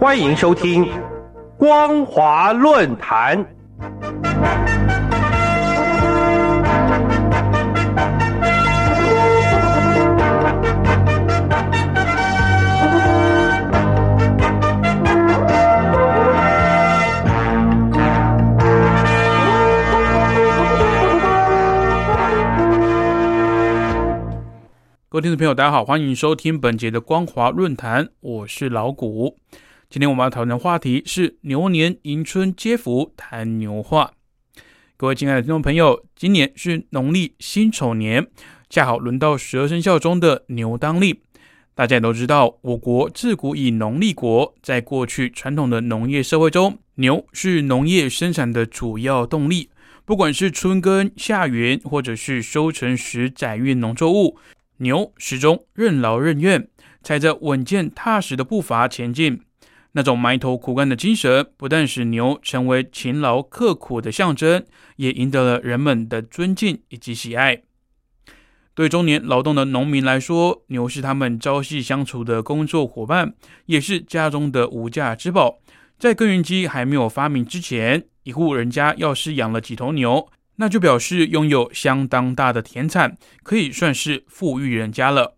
欢迎收听《光华论坛》。各位听众朋友，大家好，欢迎收听本节的光华论坛，我是老谷。今天我们要讨论的话题是牛年迎春接福，谈牛话。各位亲爱的听众朋友，今年是农历辛丑年，恰好轮到十二生肖中的牛当令。大家也都知道，我国自古以农立国，在过去传统的农业社会中，牛是农业生产的主要动力。不管是春耕、夏耘，或者是收成时载运农作物。牛始终任劳任怨，踩着稳健踏实的步伐前进。那种埋头苦干的精神，不但使牛成为勤劳刻苦的象征，也赢得了人们的尊敬以及喜爱。对中年劳动的农民来说，牛是他们朝夕相处的工作伙伴，也是家中的无价之宝。在耕耘机还没有发明之前，一户人家要是养了几头牛，那就表示拥有相当大的田产，可以算是富裕人家了。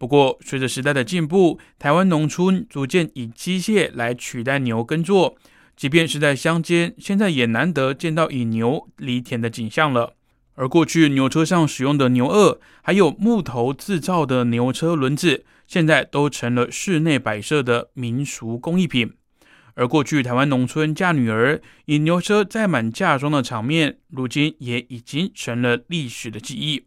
不过，随着时代的进步，台湾农村逐渐以机械来取代牛耕作，即便是在乡间，现在也难得见到以牛犁田的景象了。而过去牛车上使用的牛轭，还有木头制造的牛车轮子，现在都成了室内摆设的民俗工艺品。而过去台湾农村嫁女儿以牛车载满嫁妆的场面，如今也已经成了历史的记忆。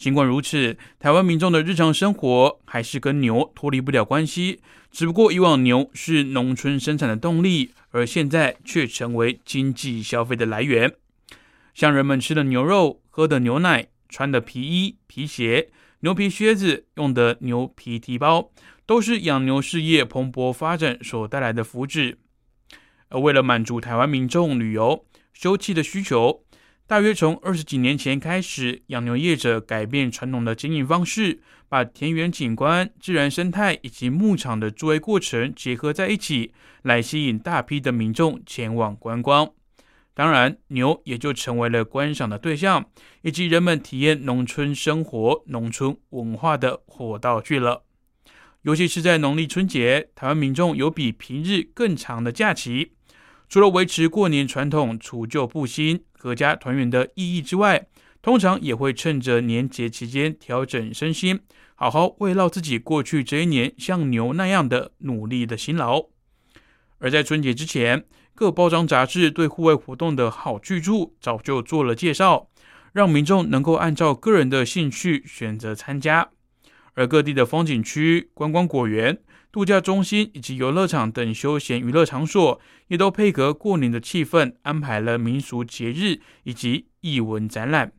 尽管如此，台湾民众的日常生活还是跟牛脱离不了关系。只不过以往牛是农村生产的动力，而现在却成为经济消费的来源。像人们吃的牛肉、喝的牛奶、穿的皮衣、皮鞋、牛皮靴子、用的牛皮提包。都是养牛事业蓬勃发展所带来的福祉。而为了满足台湾民众旅游休憩的需求，大约从二十几年前开始，养牛业者改变传统的经营方式，把田园景观、自然生态以及牧场的作业过程结合在一起，来吸引大批的民众前往观光。当然，牛也就成为了观赏的对象，以及人们体验农村生活、农村文化的火道具了。尤其是在农历春节，台湾民众有比平日更长的假期。除了维持过年传统除旧布新、阖家团圆的意义之外，通常也会趁着年节期间调整身心，好好慰劳自己过去这一年像牛那样的努力的辛劳。而在春节之前，各包装杂志对户外活动的好去处早就做了介绍，让民众能够按照个人的兴趣选择参加。而各地的风景区、观光果园、度假中心以及游乐场等休闲娱乐场所，也都配合过年的气氛，安排了民俗节日以及艺文展览，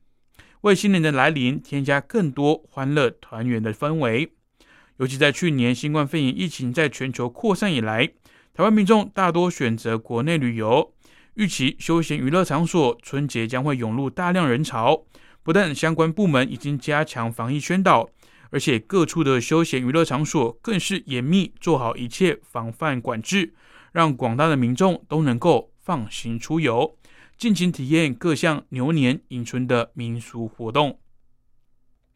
为新年的来临添加更多欢乐团圆的氛围。尤其在去年新冠肺炎疫情在全球扩散以来，台湾民众大多选择国内旅游，预期休闲娱乐场所春节将会涌入大量人潮。不但相关部门已经加强防疫宣导。而且各处的休闲娱乐场所更是严密做好一切防范管制，让广大的民众都能够放心出游，尽情体验各项牛年迎春的民俗活动。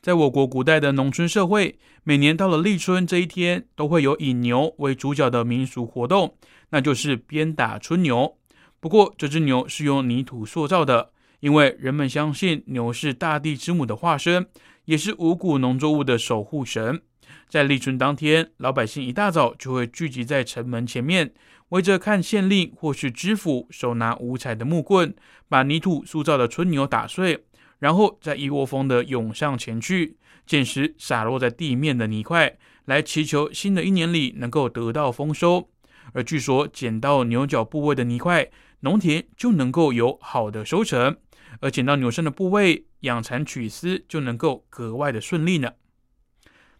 在我国古代的农村社会，每年到了立春这一天，都会有以牛为主角的民俗活动，那就是鞭打春牛。不过，这只牛是用泥土塑造的，因为人们相信牛是大地之母的化身。也是五谷农作物的守护神。在立春当天，老百姓一大早就会聚集在城门前面，围着看县令或是知府，手拿五彩的木棍，把泥土塑造的春牛打碎，然后再一窝蜂的涌上前去，捡拾洒落在地面的泥块，来祈求新的一年里能够得到丰收。而据说捡到牛角部位的泥块，农田就能够有好的收成。而捡到牛身的部位，养蚕取丝就能够格外的顺利呢。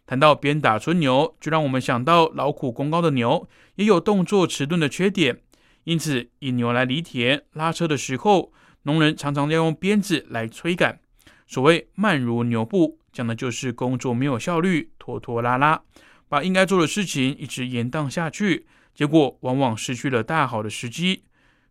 谈到鞭打春牛，就让我们想到劳苦功高的牛也有动作迟钝的缺点，因此引牛来犁田拉车的时候，农人常常要用鞭子来催赶。所谓慢如牛步，讲的就是工作没有效率，拖拖拉拉，把应该做的事情一直延宕下去，结果往往失去了大好的时机。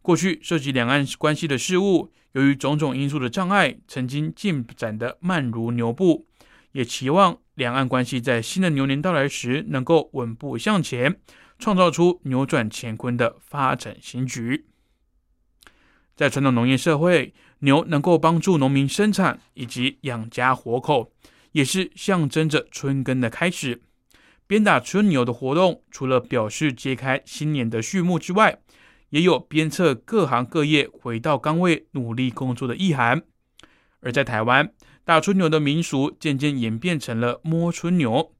过去涉及两岸关系的事务，由于种种因素的障碍，曾经进展得慢如牛步。也期望两岸关系在新的牛年到来时，能够稳步向前，创造出扭转乾坤的发展新局。在传统农业社会，牛能够帮助农民生产以及养家活口，也是象征着春耕的开始。鞭打春牛的活动，除了表示揭开新年的序幕之外，也有鞭策各行各业回到岗位努力工作的意涵。而在台湾，打春牛的民俗渐渐演变成了摸春牛。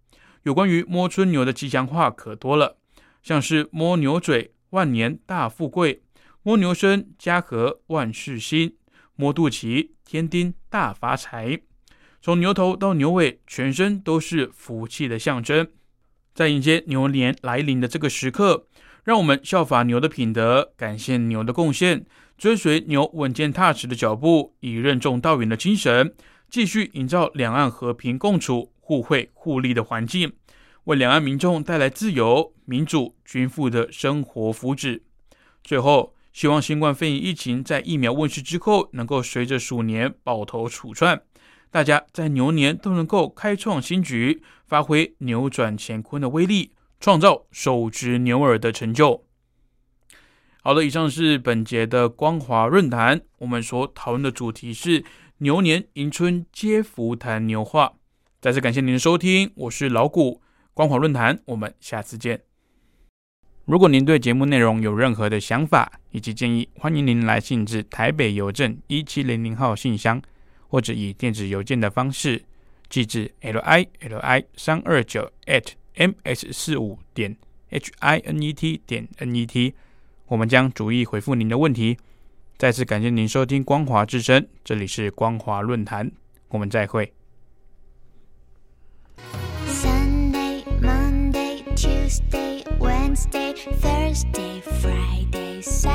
有关于摸春牛的吉祥话可多了，像是摸牛嘴、万年大富贵；摸牛身、家和万事兴；摸肚脐、天丁大发财。从牛头到牛尾，全身都是福气的象征。在迎接牛年来临的这个时刻，让我们效法牛的品德，感谢牛的贡献，追随牛稳健踏实的脚步，以任重道远的精神。继续营造两岸和平共处、互惠互利的环境，为两岸民众带来自由、民主、均富的生活福祉。最后，希望新冠肺炎疫情在疫苗问世之后，能够随着鼠年抱头鼠窜，大家在牛年都能够开创新局，发挥扭转乾坤的威力，创造手执牛耳的成就。好的，以上是本节的光华论坛，我们所讨论的主题是。牛年迎春接福谈牛话，再次感谢您的收听，我是老谷光华论坛，我们下次见。如果您对节目内容有任何的想法以及建议，欢迎您来信至台北邮政一七零零号信箱，或者以电子邮件的方式寄至 l i l i 三二九 at m h 四五点 h i n e t 点 n e t，我们将逐一回复您的问题。再次感谢您收听光华之声，这里是光华论坛，我们再会。Sunday, Monday, Tuesday, Wednesday, Thursday, Friday, Saturday，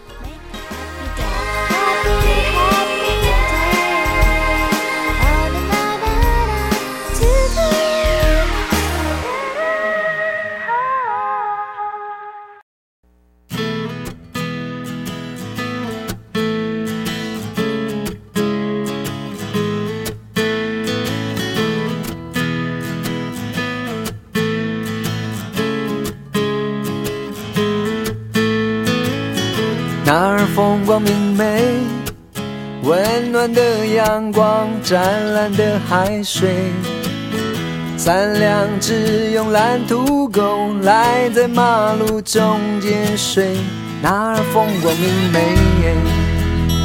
那儿风光明媚，温暖的阳光，湛蓝的海水，三两只慵懒土狗赖在马路中间睡。那儿风光明媚，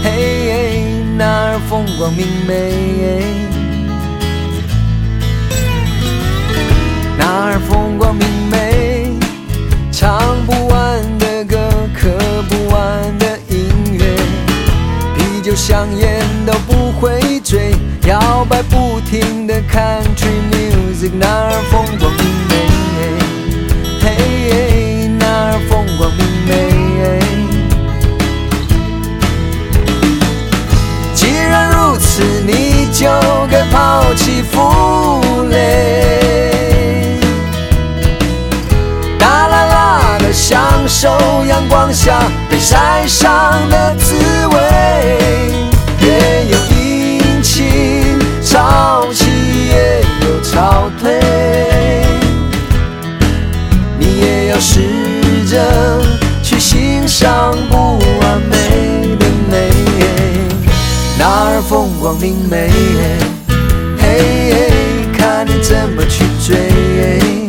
嘿，那儿风光明媚，就香烟都不会追，摇摆不停的 country music，那儿风光明媚，嘿，那儿风光明媚。既然如此，你就该抛弃负累，大啦啦的享受阳光下被晒伤的滋味。风光明媚。嘿，看你怎么去追。